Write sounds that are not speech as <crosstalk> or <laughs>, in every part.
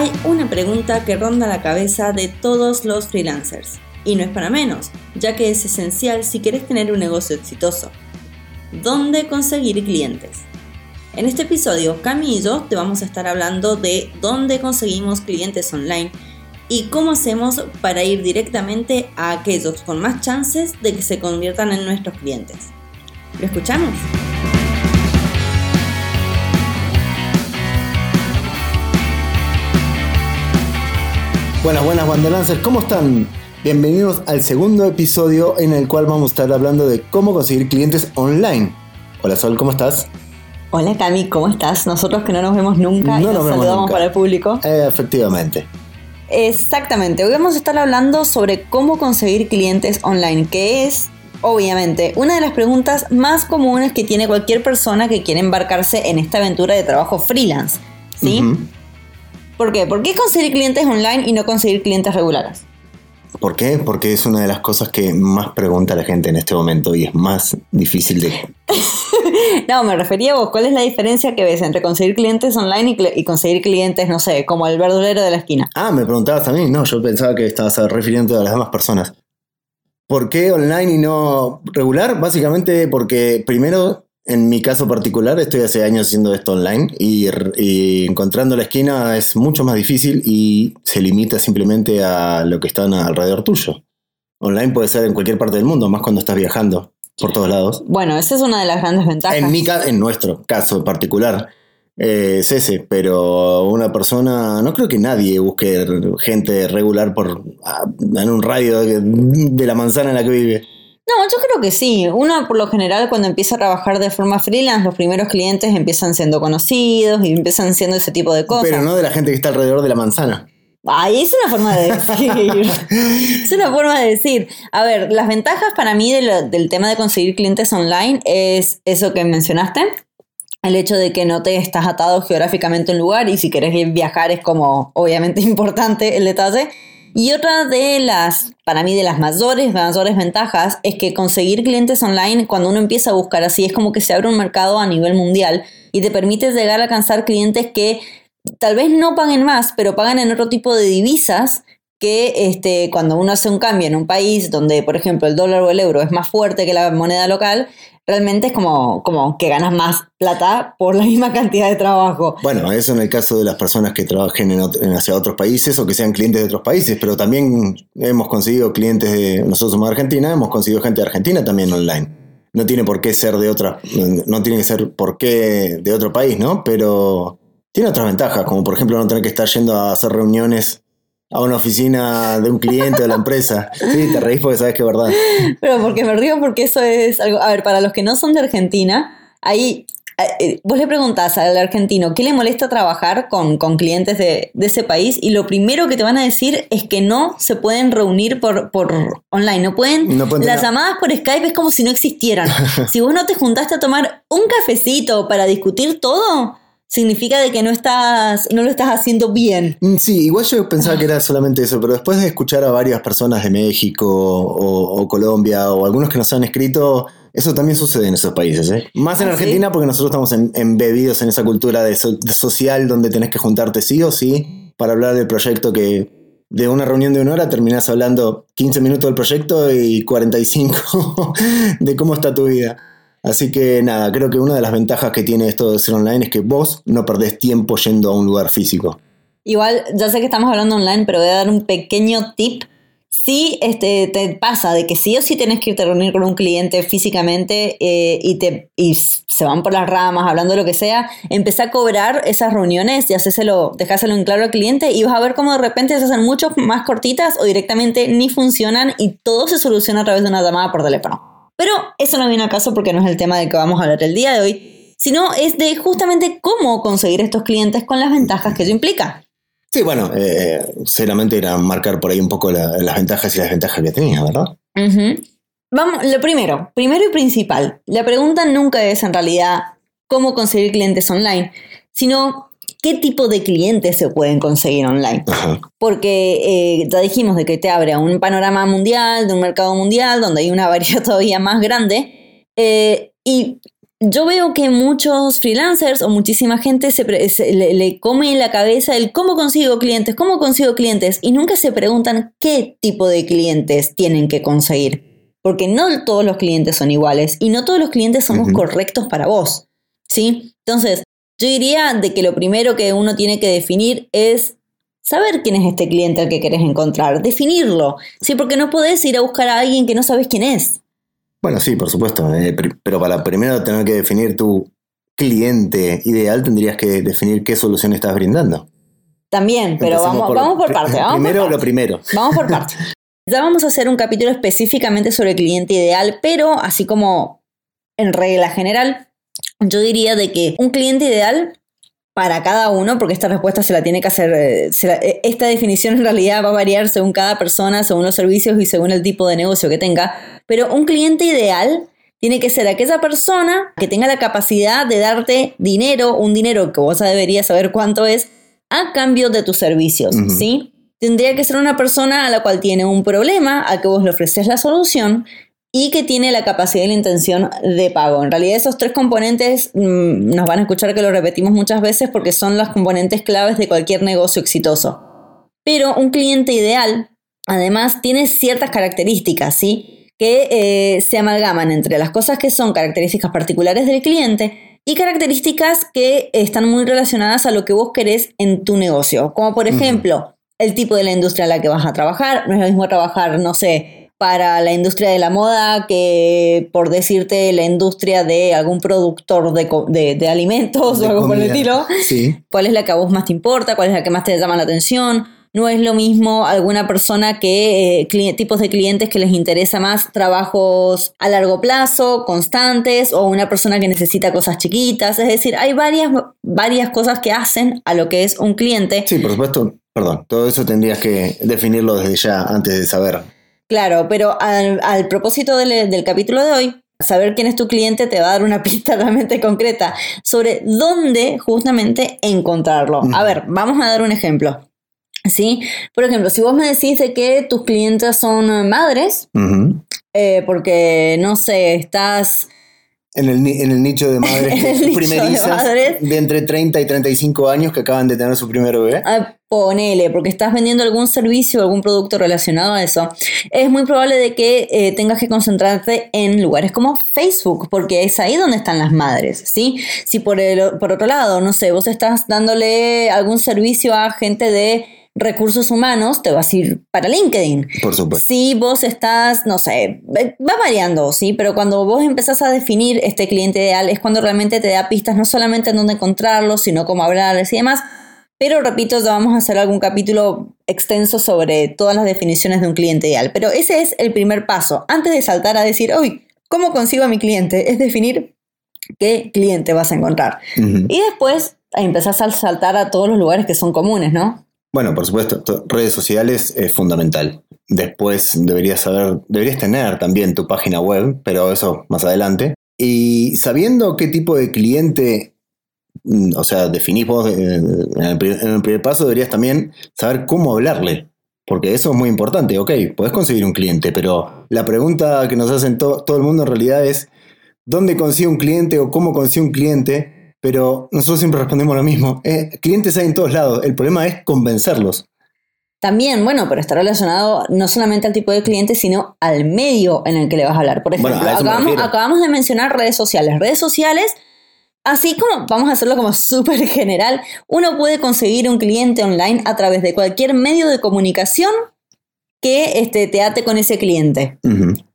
Hay una pregunta que ronda la cabeza de todos los freelancers, y no es para menos, ya que es esencial si quieres tener un negocio exitoso. ¿Dónde conseguir clientes? En este episodio, Cami y yo te vamos a estar hablando de dónde conseguimos clientes online y cómo hacemos para ir directamente a aquellos con más chances de que se conviertan en nuestros clientes. ¿Lo escuchamos? Buenas, buenas Wanderancers, ¿cómo están? Bienvenidos al segundo episodio en el cual vamos a estar hablando de cómo conseguir clientes online. Hola Sol, ¿cómo estás? Hola Cami, ¿cómo estás? Nosotros que no nos vemos nunca y nos, saludamos para el público. Eh, efectivamente. Exactamente, hoy vamos a estar hablando sobre cómo conseguir clientes online, que es obviamente una de las preguntas más comunes que tiene cualquier persona que quiere embarcarse en esta aventura de trabajo freelance. ¿Sí? ¿Por qué? ¿Por qué conseguir clientes online y no conseguir clientes regulares? ¿Por qué? Porque es una de las cosas que más pregunta la gente en este momento y es más difícil de... <laughs> no, me refería a vos. ¿Cuál es la diferencia que ves entre conseguir clientes online y, conseguir clientes, no sé, como el verdulero de la esquina? Ah, me preguntabas a mí. No, yo pensaba que estabas refiriendo a las demás personas. ¿Por qué online y no regular? Básicamente porque primero en mi caso particular, estoy hace años haciendo esto online y, encontrando la esquina es mucho más difícil y se limita simplemente a lo que está alrededor tuyo. Online puede ser en cualquier parte del mundo, más cuando estás viajando por todos lados. Bueno, esa es una de las grandes ventajas. En, mi, en nuestro caso particular eh, es ese, pero una persona, no creo que nadie busque gente regular por, en un radio de la manzana en la que vive. No, yo creo que sí. Uno, por lo general, cuando empieza a trabajar de forma freelance, los primeros clientes empiezan siendo conocidos y empiezan siendo ese tipo de cosas. Pero no de la gente que está alrededor de la manzana. Ay, es una forma de decir. <laughs> es una forma de decir. A ver, las ventajas para mí del tema de conseguir clientes online es eso que mencionaste. El hecho de que no te estás atado geográficamente a un lugar y si querés viajar es como obviamente <laughs> importante el detalle. Y otra de las, para mí, de las mayores, mayores ventajas es que conseguir clientes online, cuando uno empieza a buscar así, es como que se abre un mercado a nivel mundial y te permite llegar a alcanzar clientes que tal vez no paguen más, pero pagan en otro tipo de divisas que este, cuando uno hace un cambio en un país donde, por ejemplo, el dólar o el euro es más fuerte que la moneda local, realmente es como, como que ganas más plata por la misma cantidad de trabajo. Bueno, eso en el caso de las personas que trabajen en, hacia otros países o que sean clientes de otros países, pero también hemos conseguido clientes de, nosotros somos de Argentina, hemos conseguido gente de Argentina también online. No tiene por qué ser de otra, no tiene que ser por qué de otro país, ¿no? Pero tiene otras ventajas, como por ejemplo no tener que estar yendo a hacer reuniones a una oficina de un cliente de la empresa. Sí, te reís porque sabes que es verdad. Pero porque me río porque eso es algo... A ver, para los que no son de Argentina, ahí eh, eh, vos le preguntás al argentino qué le molesta trabajar con, clientes de, ese país y lo primero que te van a decir es que no se pueden reunir por, por online, no pueden, las llamadas por Skype es como si no existieran. <laughs> si vos no te juntaste a tomar un cafecito para discutir todo, significa de que no estás, no lo estás haciendo bien. Mm, sí, igual yo pensaba que era solamente eso, pero después de escuchar a varias personas de México o, Colombia o algunos que nos han escrito, eso también sucede en esos países, ¿eh? Más en ¿Ah, Argentina porque nosotros estamos embebidos en esa cultura de, social donde tenés que juntarte sí o sí para hablar del proyecto que de una reunión de una hora terminás hablando 15 minutos del proyecto y 45 <laughs> de cómo está tu vida. Así que nada, creo que una de las ventajas que tiene esto de ser online es que vos no perdés tiempo yendo a un lugar físico. Igual, ya sé que estamos hablando online, pero voy a dar un pequeño tip. Si este, te pasa de que sí o sí tenés que irte a reunir con un cliente físicamente eh, y, te, se van por las ramas hablando de lo que sea, empecé a cobrar esas reuniones y hacéselo, dejáselo en claro al cliente y vas a ver cómo de repente se hacen mucho más cortitas o directamente ni funcionan y todo se soluciona a través de una llamada por teléfono. Pero eso no viene al caso porque no es el tema del que vamos a hablar el día de hoy, sino es de justamente cómo conseguir estos clientes con las ventajas que eso implica. Sí, bueno, eh, solamente era marcar por ahí un poco las ventajas y las desventajas que tenía, ¿verdad? Vamos, lo primero, primero y principal, la pregunta nunca es en realidad cómo conseguir clientes online, sino qué tipo de clientes se pueden conseguir online. Porque eh, ya dijimos de que te abre a un panorama mundial, de un mercado mundial, donde hay una <laughs> variedad todavía más grande. Eh, y yo veo que muchos freelancers o muchísima gente se, le, come en la cabeza el cómo consigo clientes, cómo consigo clientes y nunca se preguntan qué tipo de clientes tienen que conseguir. Porque no todos los clientes son iguales y no todos los clientes somos correctos para vos. ¿Sí? Entonces, yo diría de que lo primero que uno tiene que definir es saber quién es este cliente al que querés encontrar, definirlo. Sí, porque no podés ir a buscar a alguien que no sabes quién es. Bueno, sí, por supuesto, eh, pero para primero tener que definir tu cliente ideal, tendrías que definir qué solución estás brindando. También, pero vamos por, vamos por parte. primero lo primero. Vamos por <laughs> parte. ya vamos a hacer un capítulo específicamente sobre el cliente ideal, pero así como en regla general, yo diría de que un cliente ideal para cada uno, porque esta respuesta se la tiene que hacer, eh, eh, esta definición en realidad va a variar según cada persona, según los servicios y según el tipo de negocio que tenga, pero un cliente ideal tiene que ser aquella persona que tenga la capacidad de darte dinero, un dinero que vos deberías saber cuánto es, a cambio de tus servicios, ¿sí? Tendría que ser una persona a la cual tiene un problema, a que vos le ofreces la solución y que tiene la capacidad y la intención de pago. En realidad esos tres componentes mm, nos van a escuchar que lo repetimos muchas veces porque son las componentes claves de cualquier negocio exitoso. Pero un cliente ideal, además, tiene ciertas características, ¿sí? Que eh, se amalgaman entre las cosas que son características particulares del cliente y características que están muy relacionadas a lo que vos querés en tu negocio. Como por ejemplo, el tipo de la industria en la que vas a trabajar. No es lo mismo trabajar, no sé, para la industria de la moda que, por decirte, la industria de algún productor de, alimentos o algo por el estilo. ¿Cuál es la que a vos más te importa? ¿Cuál es la que más te llama la atención? No es lo mismo alguna persona que eh, tipos de clientes que les interesa más trabajos a largo plazo, constantes, o una persona que necesita cosas chiquitas. Es decir, hay varias, varias cosas que hacen a lo que es un cliente. Sí, por supuesto. Perdón, todo eso tendrías que definirlo desde ya antes de saber Claro, pero al, propósito del, capítulo de hoy, saber quién es tu cliente te va a dar una <laughs> pista realmente concreta sobre dónde justamente encontrarlo. A ver, vamos a dar un ejemplo. ¿Sí? Por ejemplo, si vos me decís de que tus clientes son madres, eh, porque, no sé, estás en el, en el, nicho de madres <laughs> primerizas de, entre 30 y 35 años que acaban de tener su primer bebé. Ah, ponele, porque estás vendiendo algún servicio o algún producto relacionado a eso. Es muy probable de que eh, tengas que concentrarte en lugares como Facebook, porque es ahí donde están las madres, ¿sí? Si por, el, por otro lado, no sé, vos estás dándole algún servicio a gente de recursos humanos, te vas a ir para LinkedIn. Por supuesto. Si vos estás, no sé, va variando, ¿sí? Pero cuando vos empezás a definir este cliente ideal es cuando realmente te da pistas no solamente en dónde encontrarlo, sino cómo hablarles y demás. Pero repito, ya vamos a hacer algún capítulo extenso sobre todas las definiciones de un cliente ideal. Pero ese es el primer paso. Antes de saltar a decir, uy, ¿cómo consigo a mi cliente? Es definir qué cliente vas a encontrar. Y después empezás a saltar a todos los lugares que son comunes, ¿no? Bueno, por supuesto, redes sociales es fundamental. Después deberías saber, deberías tener también tu página web, pero eso más adelante. Y sabiendo qué tipo de cliente, mm, o sea, definís vos eh, en el, primer paso, deberías también saber cómo hablarle. Porque eso es muy importante. Ok, podés conseguir un cliente, pero la pregunta que nos hacen todo el mundo en realidad es, ¿dónde consigo un cliente o cómo consigo un cliente? Pero nosotros siempre respondemos lo mismo. Eh, clientes hay en todos lados, el problema es convencerlos. También, bueno, pero está relacionado no solamente al tipo de cliente, sino al medio en el que le vas a hablar. Por ejemplo, acabamos, de mencionar redes sociales. Redes sociales, así como vamos a hacerlo como <laughs> súper general, uno puede conseguir un cliente online a través de cualquier medio de comunicación que este, te ate con ese cliente.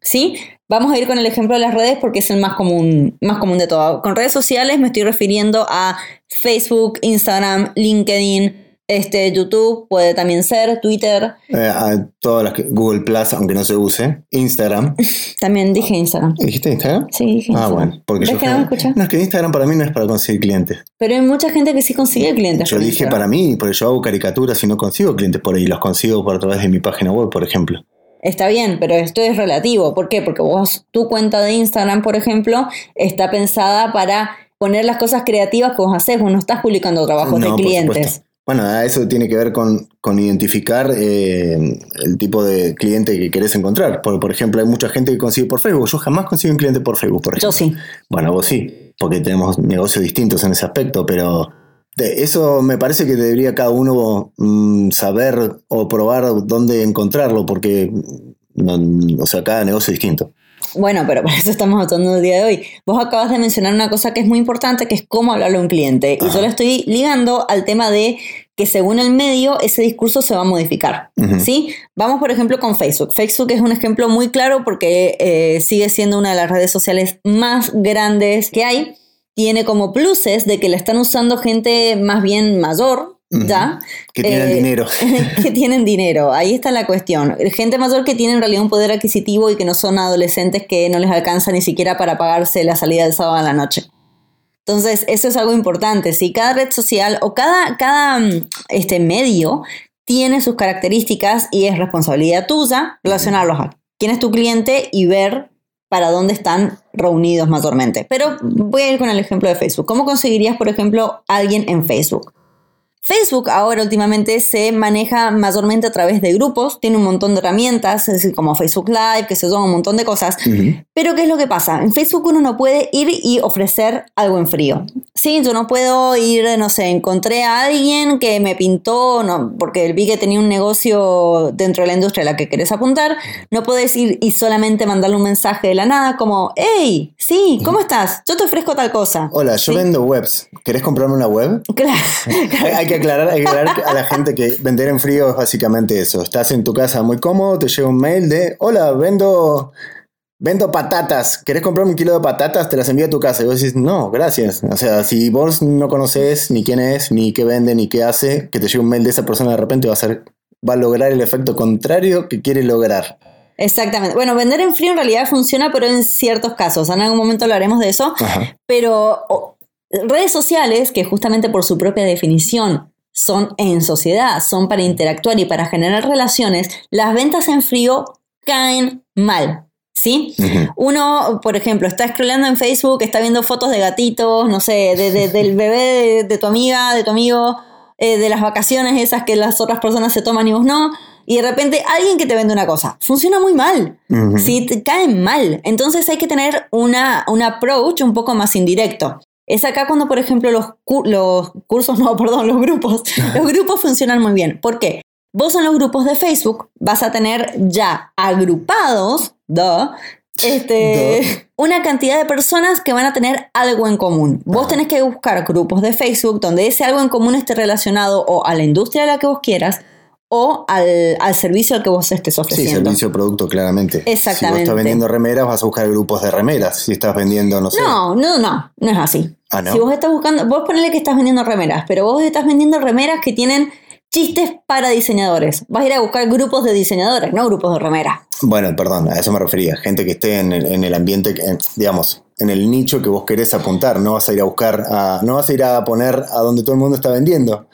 ¿Sí? Vamos a ir con el ejemplo de las redes porque es el más común, más común de todo. Con redes sociales me estoy refiriendo a Facebook, Instagram, LinkedIn, este, YouTube puede también ser, Twitter. Eh, todas las que, Google Plus, aunque no se use. Instagram. <laughs> también dije Instagram. ¿Dijiste Instagram? Sí, dije Ah, bueno. Porque yo que no, me no, es que Instagram para mí no es para conseguir clientes. Pero hay mucha gente que sí consigue clientes. Yo dije para mí, porque yo hago caricaturas y no consigo clientes por ahí. Los consigo por a través de mi página web, por ejemplo. Está bien, pero esto es relativo. ¿Por qué? Porque vos, tu cuenta de Instagram, por ejemplo, está pensada para poner las cosas creativas que vos haces. Vos no estás publicando trabajos de clientes. Bueno, eso tiene que ver con, con identificar eh, el tipo de cliente que querés encontrar. Por, por ejemplo, hay mucha gente que consigue por Facebook. Yo jamás consigo un cliente por Facebook, por ejemplo. Yo sí. Bueno, vos sí, porque tenemos negocios distintos en ese aspecto, pero de- eso me parece que debería cada uno mm, saber o probar dónde encontrarlo, porque mm, o sea, cada negocio es distinto. Bueno, pero <laughs> por eso estamos hablando el día de hoy. Vos acabas de mencionar una cosa que es muy importante, que es cómo hablarle a un cliente. Y yo lo estoy ligando al tema de que según el medio, ese discurso se va a modificar. Ujú. ¿sí? Vamos, por ejemplo, con Facebook. Facebook es un ejemplo muy claro porque eh, sigue siendo una de las redes sociales más grandes que hay. Tiene como pluses de que la están usando gente más bien mayor. ¿Ya? Que tienen Eh, dinero. <laughs> que tienen dinero. Ahí está la cuestión. Gente mayor que tiene en realidad un poder adquisitivo y que no son adolescentes que no les alcanza ni siquiera para pagarse la salida del sábado a la noche. Entonces, eso es algo importante. Si cada red social o cada, cada mm, este medio tiene sus características y es responsabilidad tuya relacionarlos a quién es tu cliente y ver para dónde están reunidos mayormente. Pero voy a ir con el ejemplo de Facebook. ¿Cómo conseguirías, por ejemplo, alguien en Facebook? Facebook ahora últimamente se maneja mayormente a través de grupos, tiene un montón de herramientas, es decir, como Facebook Live, que se son un montón de cosas. Ujú. Pero ¿qué es lo que pasa? En Facebook uno no puede ir y ofrecer algo en frío. Sí, yo no puedo ir, no sé, encontré a alguien que me pintó, no, porque vi que tenía un negocio dentro de la industria a la que querés apuntar, no puedes ir y solamente mandarle un mensaje de la nada como, hey, sí, ¿cómo estás? Yo te ofrezco tal cosa. Hola, yo Sí. vendo webs. ¿Querés comprarme una web? Claro. <laughs> Hay, hay que aclarar, hay que aclarar a la gente que vender en frío es básicamente eso. Estás en tu casa muy cómodo, te llega un mail de, hola, vendo, vendo patatas. ¿Querés comprarme un kilo de patatas? Te las envío a tu casa. Y vos decís, no, gracias. O sea, si vos no conoces ni quién es, ni qué vende, ni qué hace, que te llegue un mail de esa persona de repente va a ser, va a lograr el efecto contrario que quiere lograr. Exactamente. Bueno, vender en frío en realidad funciona, pero en ciertos casos. En algún momento hablaremos de eso. Ajá. Pero redes sociales, que justamente por su propia definición son en sociedad, son para interactuar y para generar relaciones, las ventas en frío caen mal. ¿Sí? Uno, por ejemplo, está scrollando en Facebook, está viendo fotos de gatitos, no sé, de- de- del <laughs> bebé de, de tu amiga, de tu amigo, eh, de las vacaciones esas que las otras personas se toman y vos no, y de repente alguien que te vende una cosa. Funciona muy mal. Sí, te caen mal. Entonces hay que tener una, un approach un poco más indirecto. Es acá cuando, por ejemplo, los, cu- los cursos, <laughs> no, perdón, los grupos, <laughs> los grupos funcionan muy bien. ¿Por qué? Vos en los grupos de Facebook vas a tener ya agrupados, duh, este, <laughs> una cantidad de personas que van a tener algo en común. Vos Ajá. tenés que buscar grupos de Facebook donde ese algo en común esté relacionado o a la industria a la que vos quieras o al, al servicio al que vos estés Sí, ofreciendo. servicio producto, claramente. Si vos Exactamente. estás vendiendo remeras, vas a buscar grupos de remeras. Si estás vendiendo, no sé. No, no, no, no es así. Ah, ¿no? Si vos estás buscando, vos ponele que estás vendiendo remeras, pero vos estás vendiendo remeras que tienen chistes para diseñadores. Vas a ir a buscar grupos de diseñadores, no grupos de remeras. Bueno, perdón, a eso me refería. Gente que esté en el, en el ambiente, en- digamos, en el nicho que vos querés apuntar. No vas a ir a buscar, a, no vas a ir a poner a donde todo el mundo está vendiendo.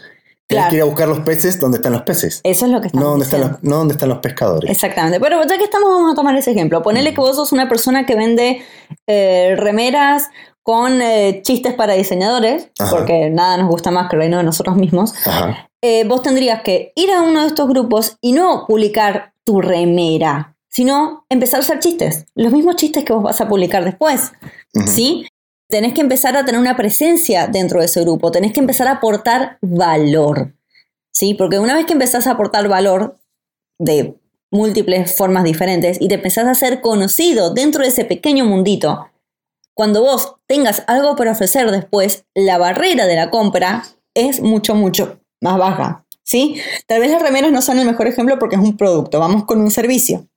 Claro. a buscar los peces donde están los peces. Eso es lo que estamos No donde, están los, no donde están los pescadores. Exactamente. Pero ya que estamos, vamos a tomar ese ejemplo. Ponele que vos sos una persona que vende eh, remeras con eh, chistes para diseñadores, Ajá. porque nada nos gusta más que el reino de nosotros mismos. Ajá. eh, vos tendrías que ir a uno de estos grupos y no publicar tu remera, sino empezar a usar chistes, los mismos chistes que vos vas a publicar después. ¿sí? Tenés que empezar a tener una presencia dentro de ese grupo, tenés que empezar a aportar valor, ¿sí? Porque una vez que empezás a aportar valor de múltiples formas diferentes y te empezás a ser conocido dentro de ese pequeño mundito, cuando vos tengas algo para ofrecer después, la barrera de la compra es mucho, mucho más baja. ¿sí? Tal vez las remeras no son el mejor ejemplo porque es un producto, vamos con un servicio.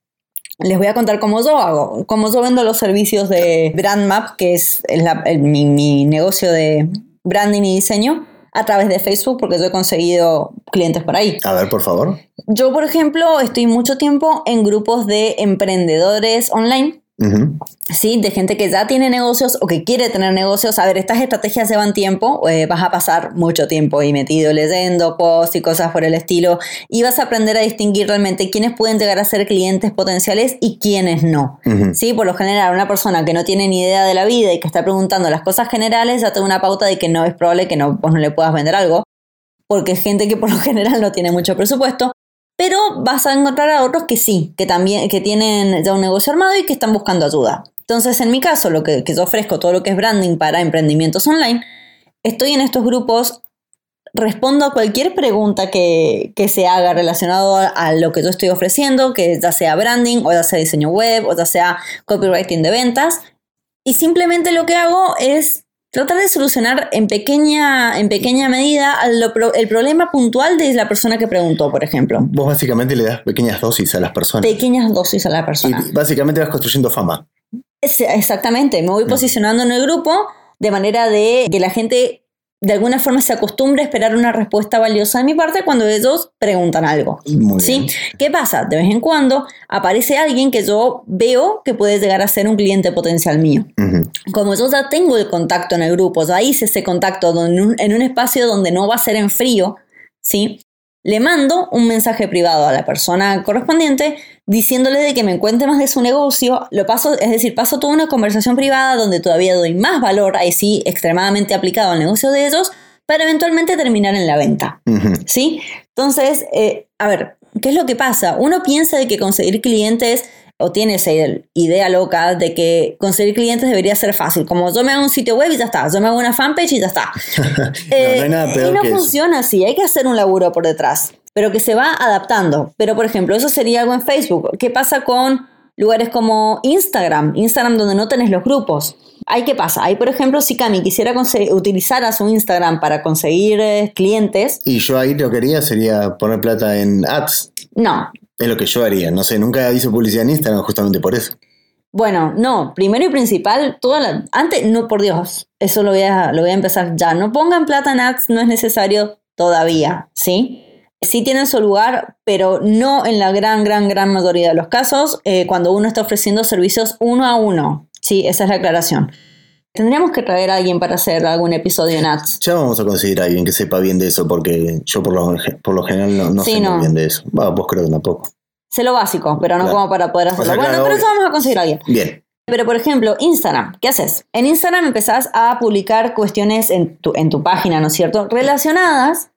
Les voy a contar cómo yo hago, cómo yo vendo los servicios de BrandMap, que es la- el- mi, mi negocio de branding y diseño, a través de Facebook, porque yo he conseguido clientes por ahí. A ver, por favor. Yo, por ejemplo, estoy mucho tiempo en grupos de emprendedores online ¿sí? De gente que ya tiene negocios o que quiere tener negocios. A ver, estas estrategias llevan tiempo, eh, vas a pasar mucho tiempo ahí metido leyendo posts y cosas por el estilo y vas a aprender a distinguir realmente quiénes pueden llegar a ser clientes potenciales y quiénes no. Sí, por lo general, una persona que no tiene ni idea de la vida y que está preguntando las cosas generales ya te da una pauta de que no es probable que no, vos no le puedas vender algo. porque es gente que por lo general no tiene mucho presupuesto, pero vas a encontrar a otros que sí, que también que tienen ya un negocio armado y que están buscando ayuda. Entonces, en mi caso, lo que, que yo ofrezco, todo lo que es branding para emprendimientos online, estoy en estos grupos, respondo a cualquier pregunta que, que se haga relacionado a, a, lo que yo estoy ofreciendo, que ya sea branding, o ya sea diseño web, o ya sea copywriting de ventas. Y simplemente lo que hago es tratar de solucionar en pequeña, en pequeña medida lo, el problema puntual de la persona que preguntó, por ejemplo. Vos básicamente le das pequeñas dosis a las personas. Pequeñas dosis a la persona. Y básicamente vas construyendo fama. Exactamente, me voy posicionando en el grupo de manera de que la gente de alguna forma se acostumbre a esperar una respuesta valiosa de mi parte cuando ellos preguntan algo. ¿sí? ¿Qué pasa? De vez en cuando aparece alguien que yo veo que puede llegar a ser un cliente potencial mío. Uh -huh. Como yo ya tengo el contacto en el grupo, ya hice ese contacto en un espacio donde no va a ser en frío, ¿sí? Le mando un mensaje privado a la persona correspondiente diciéndole de que me cuente más de su negocio, lo paso, es decir, paso toda una conversación privada donde todavía doy más valor, ahí sí, extremadamente aplicado al negocio de ellos, para eventualmente terminar en la venta. Uh -huh. ¿Sí? Entonces, eh, a ver, ¿qué es lo que pasa? Uno piensa de que conseguir clientes o tiene esa idea loca de que conseguir clientes debería ser fácil, como yo me hago un sitio web y ya está, yo me hago una fanpage y ya está. <laughs> no, eh, no hay nada peor y no que funciona eso. así, hay que hacer un laburo por detrás, pero que se va adaptando. Pero por ejemplo, eso sería algo en Facebook. ¿Qué pasa con lugares como Instagram? Instagram donde no tenés los grupos. Ahí qué pasa? Ahí, por ejemplo, si Cami quisiera utilizar a su Instagram para conseguir eh, clientes. Y yo ahí lo que haría sería poner plata en ads. No, Es lo que yo haría. No sé, nunca hice publicidad en Instagram justamente por eso. Bueno, no, primero y principal, toda la, antes, no, por Dios, eso lo voy, a, lo voy a empezar ya. No pongan plata en ads, no es necesario todavía, ¿sí? Sí tienen su lugar, pero no en la gran, gran, gran mayoría de los casos eh, cuando uno está ofreciendo servicios uno a uno. Sí, esa es la aclaración. Tendríamos que traer a alguien para hacer algún episodio en ads. Ya vamos a conseguir a alguien que sepa bien de eso, porque yo por lo, por lo general no, no Sí, sé no. muy bien de eso. Va, vos creo que tampoco. Sé lo básico, pero no Claro. como para poder O hacerlo. sea, bueno, claro, pero eso vamos a conseguir a alguien. Bien. Pero, por ejemplo, Instagram, ¿qué haces? En Instagram empezás a publicar cuestiones en tu, en tu página, ¿no es cierto? Relacionadas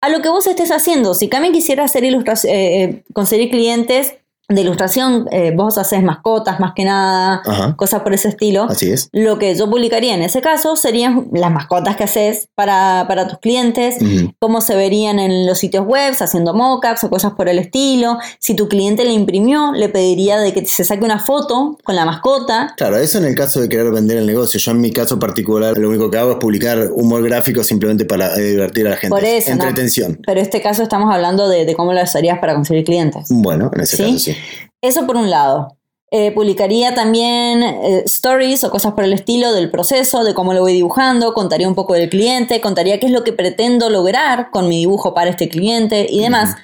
a lo que vos estés haciendo. Si Cami quisiera hacer eh, eh, conseguir clientes de ilustración, eh, vos haces mascotas más que nada, Ajá. cosas por ese estilo. Así es. Lo que yo publicaría en ese caso serían las mascotas que haces para, para tus clientes, cómo se verían en los sitios web, haciendo mockups o cosas por el estilo. Si tu cliente le imprimió, le pediría de que se saque una foto con la mascota. Claro, eso en el caso de querer vender el negocio. Yo en mi caso particular lo único que hago es publicar humor gráfico simplemente para eh, divertir a la gente. Por eso, ¿no? Entretención. Pero en este caso estamos hablando de, de cómo lo harías para conseguir clientes. Bueno, en ese ¿Sí? caso sí. Eso por un lado. Eh, publicaría también eh, stories o cosas por el estilo del proceso, de cómo lo voy dibujando, contaría un poco del cliente, contaría qué es lo que pretendo lograr con mi dibujo para este cliente y demás.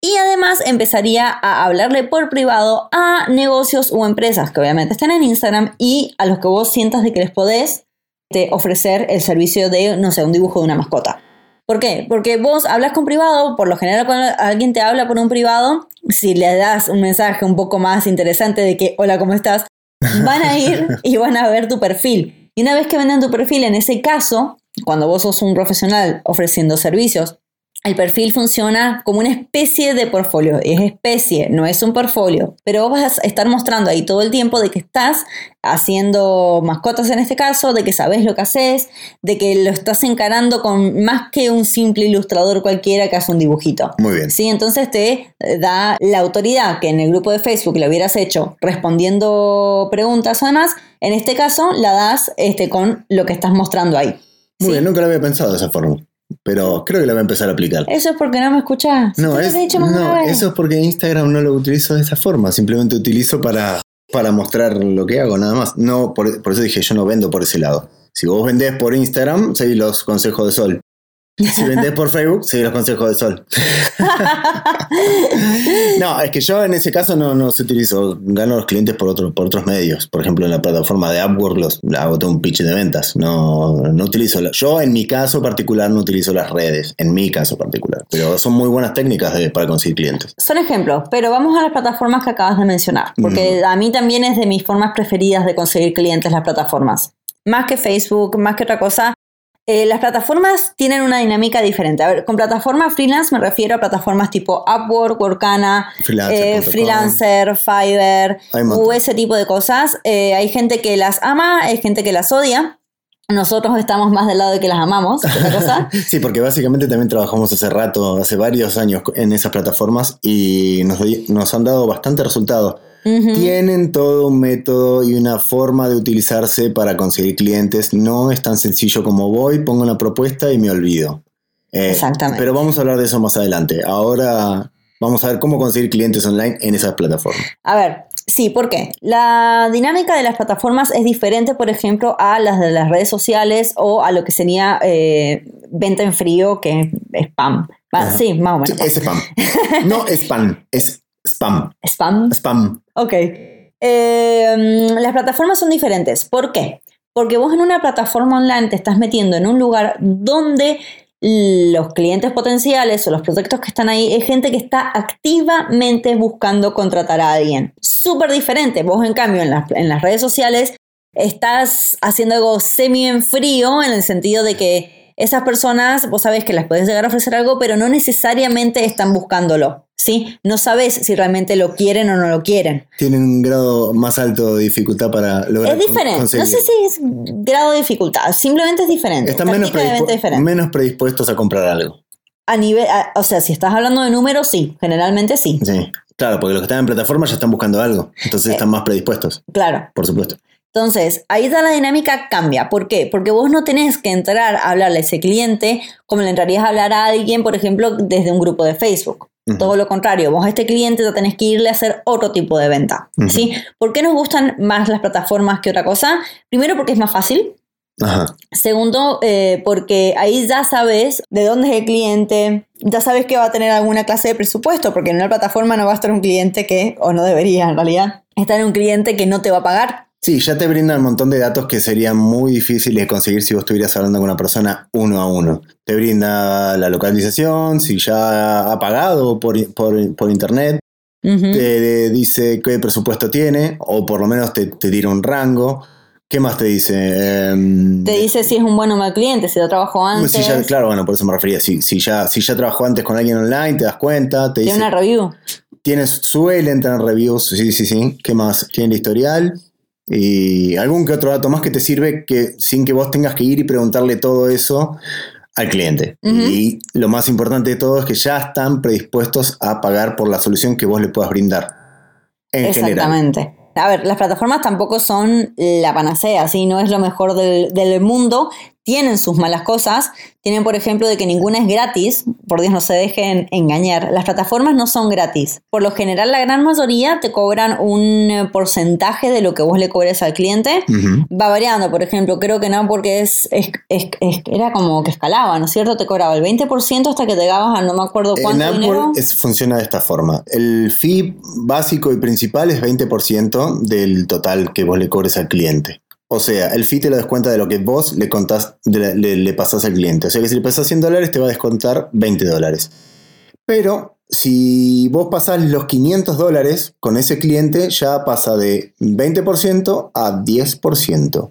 Y además empezaría a hablarle por privado a negocios o empresas que obviamente están en Instagram y a los que vos sientas de que les podés este, ofrecer el servicio de, no sé, un dibujo de una mascota. ¿Por qué? Porque vos hablas con privado, por lo general cuando alguien te habla por un privado, si le das un mensaje un poco más interesante de que, hola, ¿cómo estás? Van a ir <laughs> y van a ver tu perfil. Y una vez que vendan tu perfil, en ese caso, cuando vos sos un profesional ofreciendo servicios, el perfil funciona como una especie de portfolio. Es especie, no es un portfolio. Pero vos vas a estar mostrando ahí todo el tiempo de que estás haciendo mascotas en este caso, de que sabes lo que haces, de que lo estás encarando con más que un simple ilustrador cualquiera que hace un dibujito. Muy bien. Sí, entonces te da la autoridad que en el grupo de Facebook le hubieras hecho respondiendo preguntas o demás, en este caso la das este, con lo que estás mostrando ahí. Muy ¿sí? bien, nunca lo había pensado de esa forma. Pero creo que lo voy a empezar a aplicar. Eso es porque no me escuchás. No, es, dicho más eso es porque Instagram no lo utilizo de esa forma. Simplemente utilizo para, para mostrar lo que hago, nada más. No, por, por eso dije, yo no vendo por ese lado. Si vos vendés por Instagram, seguís los consejos de Sol. Si vendés por Facebook, seguís los consejos de Sol. <laughs> no, es que yo en ese caso no, no se utilizo. Gano los clientes por, otro, por otros medios. Por ejemplo, en la plataforma de Upwork los, hago todo un pitch de ventas. No, no utilizo. la- yo en mi caso particular no utilizo las redes. En mi caso particular. Pero son muy buenas técnicas de- para conseguir clientes. Son ejemplos, pero vamos a las plataformas que acabas de mencionar, porque Mm. a mí también es de mis formas preferidas de conseguir clientes las plataformas. Más que Facebook, más que otra cosa, Eh, las plataformas tienen una dinámica diferente. A ver, con plataformas freelance me refiero a plataformas tipo Upwork, Workana, Freelancer.com. eh, Freelancer, Fiverr, o ese tipo de cosas. Eh, hay gente que las ama, hay gente que las odia. Nosotros estamos más del lado de que las amamos, cosa. <laughs> Sí, porque básicamente también trabajamos hace rato, hace varios años en esas plataformas y nos, han dado bastante resultado. Tienen todo un método y una forma de utilizarse para conseguir clientes. No es tan sencillo como voy, pongo una propuesta y me olvido. Eh, Exactamente. Pero vamos a hablar de eso más adelante. Ahora vamos a ver cómo conseguir clientes online en esas plataformas. A ver, sí, ¿por qué? La dinámica de las plataformas es diferente, por ejemplo, a las de las redes sociales o a lo que sería eh, venta en frío, que es spam. Ajá. Sí, más o menos. Sí, es spam. No es spam, es spam. Spam. Spam. Ok. Eh, las plataformas son diferentes. ¿Por qué? Porque vos en una plataforma online te estás metiendo en un lugar donde los clientes potenciales o los prospectos que están ahí es gente que está activamente buscando contratar a alguien. Súper diferente. Vos, en cambio, en las, en las redes sociales estás haciendo algo semi en frío en el sentido de que esas personas, vos sabés que las puedes llegar a ofrecer algo, pero no necesariamente están buscándolo. ¿Sí? No sabes si realmente lo quieren o no lo quieren. Tienen un grado más alto de dificultad para lograr Es diferente. No sé si es grado de dificultad. Simplemente es diferente. Están menos, predispu- diferente. menos predispuestos a comprar algo. A nivel, a- o sea, si estás hablando de números, sí. Generalmente sí. Sí. Claro, porque los que están en plataforma ya están buscando algo. Entonces Eh. están más predispuestos, Claro. por supuesto. Entonces, ahí ya la dinámica cambia. ¿Por qué? Porque vos no tenés que entrar a hablarle a ese cliente como le entrarías a hablar a alguien, por ejemplo, desde un grupo de Facebook. Todo lo contrario, vos a este cliente ya tenés que irle a hacer otro tipo de venta. ¿sí? ¿Por qué nos gustan más las plataformas que otra cosa? Primero porque es más fácil. Ajá. Segundo, eh, porque ahí ya sabes de dónde es el cliente, ya sabes que va a tener alguna clase de presupuesto, porque en una plataforma no va a estar un cliente que, o no debería en realidad, estar en un cliente que no te va a pagar. Sí, ya te brindan un montón de datos que serían muy difíciles de conseguir si vos estuvieras hablando con una persona uno a uno. Te brinda la localización, si ya ha pagado por, por, por internet, te dice qué presupuesto tiene, o por lo menos te, te tira un rango. ¿Qué más te dice? Em, Te dice si es un buen o mal cliente, si ya trabajó antes, si ya- claro, bueno, por eso me refería. Si, si, ya, si ya trabajó antes con alguien online, te das cuenta, te tiene dice. una review. Tienes, suelen tener reviews, sí, sí, sí. ¿Qué más? Tiene el historial. Y algún que otro dato más que te sirve que sin que vos tengas que ir y preguntarle todo eso al cliente. Y lo más importante de todo es que ya están predispuestos a pagar por la solución que vos le puedas brindar. En general. Exactamente. A ver, las plataformas tampoco son la panacea, ¿sí? No es lo mejor del, del mundo. Tienen sus malas cosas. Tienen, por ejemplo, de que ninguna es gratis. Por Dios, no se dejen engañar. Las plataformas no son gratis. Por lo general, la gran mayoría te cobran un eh, porcentaje de lo que vos le cobres al cliente. Va variando, por ejemplo, creo que no, porque es, es- es- es- era como que escalaba, ¿no es cierto? Te cobraba el 20% hasta que llegabas a no me acuerdo En cuánto dinero. Upwork es- funciona de esta forma. El fee básico y principal es 20% del total que vos le cobres al cliente. O sea, el fee te lo descuenta de lo que vos le contás, la- le, le pasás al cliente. O sea que si le pasás 100 dólares, te va a descontar 20 dólares. Pero si vos pasás los 500 dólares con ese cliente, ya pasa de 20% a 10%.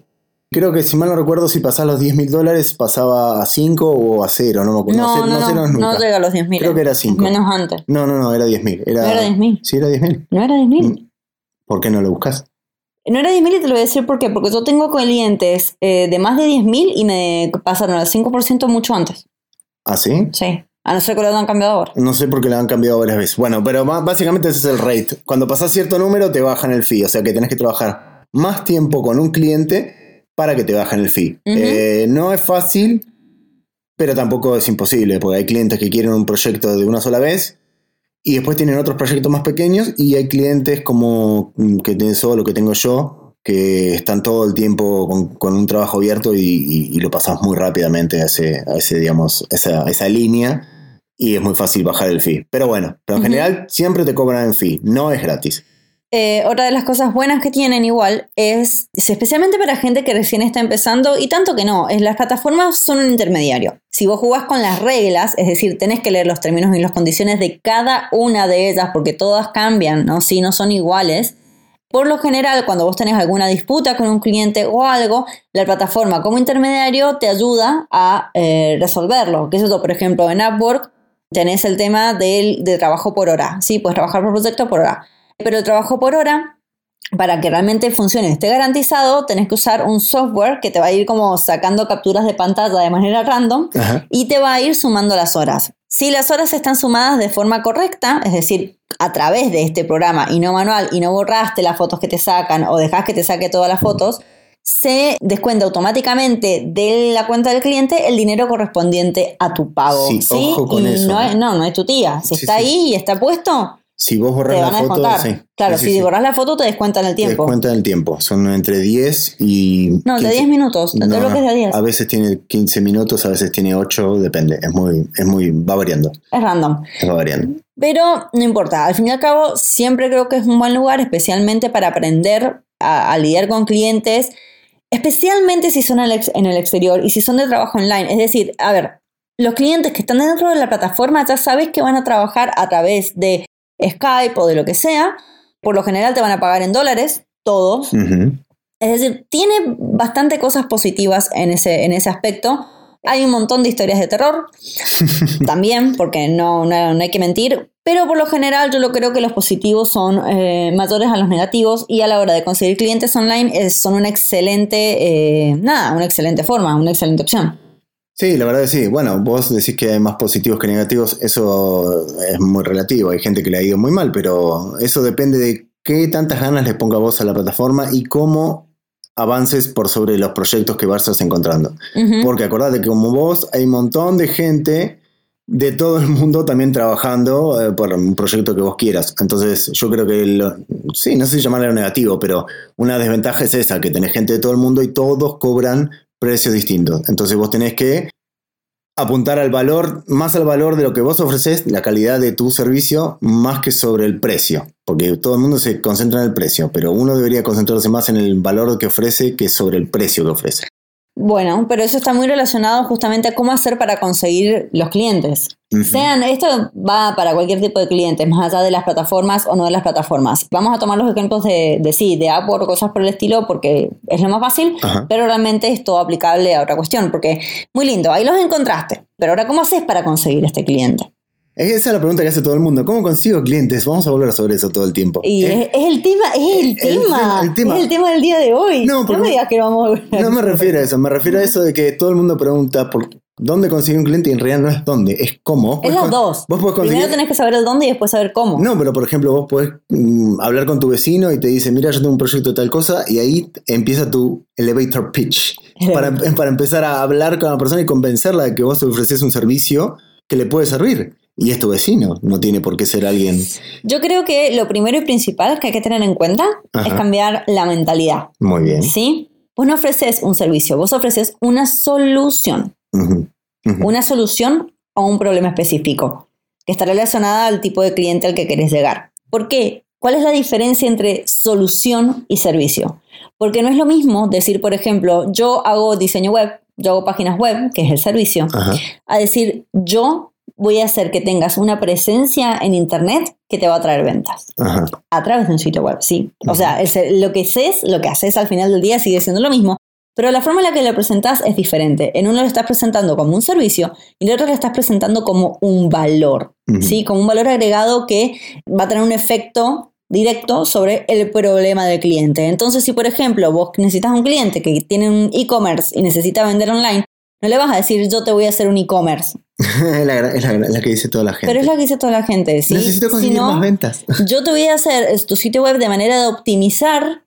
Creo que si mal no recuerdo, si pasás los 10 mil dólares, pasaba a 5 o a 0. No me acuerdo. No, no, no, no, nunca. no llega a los 10.000. Creo que era cinco. Menos antes. No, no, no, era 10.000. Era, ¿No era 10.000? Sí, era 10.000. ¿No era 10.000? Mm. ¿Por qué no lo buscas? No era 10.000 y te lo voy a decir por qué. Porque yo tengo clientes eh, de más de 10.000 y me pasaron al 5% mucho antes. ¿Ah, sí? Sí. A no ser que lo hayan cambiado ahora. No sé por qué lo han cambiado varias veces. Bueno, pero básicamente ese es el rate. Cuando pasas cierto número, te bajan el fee. O sea que tenés que trabajar más tiempo con un cliente para que te bajen el fee. Eh, no es fácil, pero tampoco es imposible, porque hay clientes que quieren un proyecto de una sola vez y después tienen otros proyectos más pequeños y hay clientes como mm, que tienen solo lo que tengo yo, que están todo el tiempo con, con un trabajo abierto y, y- y lo pasas muy rápidamente a, ese, a ese, digamos, esa, esa línea y es muy fácil bajar el fee. Pero bueno, pero en general siempre te cobran el fee, no es gratis. Eh, otra de las cosas buenas que tienen igual es, es especialmente para gente que recién está empezando y tanto que no, las plataformas son un intermediario. Si vos jugás con las reglas, es decir, tenés que leer los términos y las condiciones de cada una de ellas porque todas cambian, ¿no? Si no son iguales, por lo general, cuando vos tenés alguna disputa con un cliente o algo, la plataforma como intermediario te ayuda a eh, resolverlo. Que es eso, por ejemplo, en Upwork tenés el tema del, de trabajo por hora. Sí, puedes trabajar por proyecto por hora. Pero el trabajo por hora, para que realmente funcione esté garantizado, tenés que usar un software que te va a ir como sacando capturas de pantalla de manera random y te va a ir sumando las horas. Si las horas están sumadas de forma correcta, es decir, a través de este programa y no manual y no borraste las fotos que te sacan o dejas que te saque todas las fotos, se descuenta automáticamente de la cuenta del cliente el dinero correspondiente a tu pago. Sí, Ojo con eso. No, es, no, no es tu tía. Si está ahí y está puesto, si vos borras la foto, sí. Claro, si borras la foto te descuentan el tiempo. Te descuentan el tiempo. Son entre 10 y. No, de 10 minutos. No, lo que es de 10. A veces tiene 15 minutos, a veces tiene 8, depende. Es muy, es muy. va variando. Es random. Va variando. Pero no importa. Al fin y al cabo, siempre creo que es un buen lugar, especialmente para aprender a, lidiar con clientes, especialmente si son en el exterior y si son de trabajo online. Es decir, a ver, los clientes que están dentro de la plataforma ya sabes que van a trabajar a través de Skype o de lo que sea, por lo general te van a pagar en dólares, todos. Es decir, tiene bastante cosas positivas en ese, en ese aspecto. Hay un montón de historias de terror <laughs> también, porque no, no, hay que mentir, pero por lo general yo lo creo que los positivos son eh, mayores a los negativos y a la hora de conseguir clientes online son una excelente, eh, nada, una excelente forma, una excelente opción. Sí, la verdad que sí. Bueno, vos decís que hay más positivos que negativos, eso es muy relativo. Hay gente que le ha ido muy mal, pero eso depende de qué tantas ganas le ponga vos a la plataforma y cómo avances por sobre los proyectos que vas encontrando. Porque acordate que como vos hay un montón de gente de todo el mundo también trabajando eh, por un proyecto que vos quieras. Entonces yo creo que, sí, no sé si llamarlo negativo, pero una desventaja es esa, que tenés gente de todo el mundo y todos cobran precios distintos. Entonces vos tenés que apuntar al valor, más al valor de lo que vos ofreces, la calidad de tu servicio, más que sobre el precio. Porque todo el mundo se concentra en el precio, pero uno debería concentrarse más en el valor que ofrece que sobre el precio que ofrece. Bueno, pero eso está muy relacionado justamente a cómo hacer para conseguir los clientes. Sean, esto va para cualquier tipo de clientes, más allá de las plataformas o no de las plataformas. Vamos a tomar los ejemplos de, de sí, de Upwork o cosas por el estilo, porque es lo más fácil, pero realmente es todo aplicable a otra cuestión, porque muy lindo, ahí los encontraste, pero ahora ¿cómo haces para conseguir este cliente? Esa es la pregunta que hace todo el mundo. ¿Cómo consigo clientes? Vamos a volver sobre eso todo el tiempo. Y es, el tema, es el, tema, Es el tema del día de hoy. No, me digas que vamos a volver. No me refiero a eso, me refiero a eso de que todo el mundo pregunta por dónde consigue un cliente y en realidad no es dónde, es cómo. Es las dos. Vos conseguir... Primero tenés que saber el dónde y después saber cómo. No, pero por ejemplo, vos podés mm, hablar con tu vecino y te dice, mira, yo tengo un proyecto de tal cosa, y ahí empieza tu elevator pitch. Para, para empezar a hablar con la persona y convencerla de que vos ofreces un servicio que le puede servir. Y es tu vecino, no tiene por qué ser alguien. Yo creo que lo primero y principal que hay que tener en cuenta es cambiar la mentalidad. Muy bien. ¿Sí? Vos no ofreces un servicio, vos ofreces una solución. Una solución a un problema específico que está relacionada al tipo de cliente al que querés llegar. ¿Por qué? ¿Cuál es la diferencia entre solución y servicio? Porque no es lo mismo decir, por ejemplo, yo hago diseño web, yo hago páginas web, que es el servicio, a decir, yo voy a hacer que tengas una presencia en Internet que te va a traer ventas. A través de un sitio web, sí. O sea, lo que haces, lo que haces al final del día sigue siendo lo mismo, pero la forma en la que lo presentas es diferente. En uno lo estás presentando como un servicio y en el otro lo estás presentando como un valor, ¿sí? Como un valor agregado que va a tener un efecto directo sobre el problema del cliente. Entonces, si por ejemplo vos necesitas un cliente que tiene un e-commerce y necesita vender online, no le vas a decir yo te voy a hacer un e-commerce. <laughs> es, la, que dice toda la gente. Pero es la que dice toda la gente. ¿sí? Necesito conseguir más ventas. <laughs> yo te voy a hacer tu sitio web de manera de optimizar